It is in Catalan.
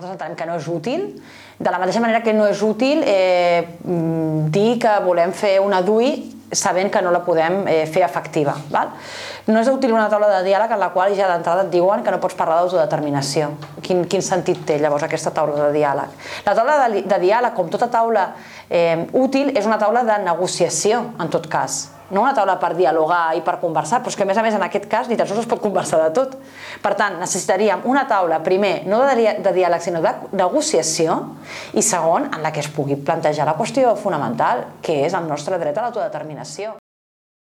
nosaltres entenem que no és útil, de la mateixa manera que no és útil eh, dir que volem fer una DUI sabent que no la podem eh, fer efectiva. Val? No és útil una taula de diàleg en la qual ja d'entrada et diuen que no pots parlar d'autodeterminació. Quin, quin sentit té llavors aquesta taula de diàleg? La taula de, de diàleg, com tota taula eh, útil, és una taula de negociació, en tot cas no una taula per dialogar i per conversar, però és que a més a més en aquest cas ni tan sols es pot conversar de tot. Per tant, necessitaríem una taula, primer, no de, de diàleg, sinó de negociació, i segon, en la que es pugui plantejar la qüestió fonamental, que és el nostre dret a l'autodeterminació.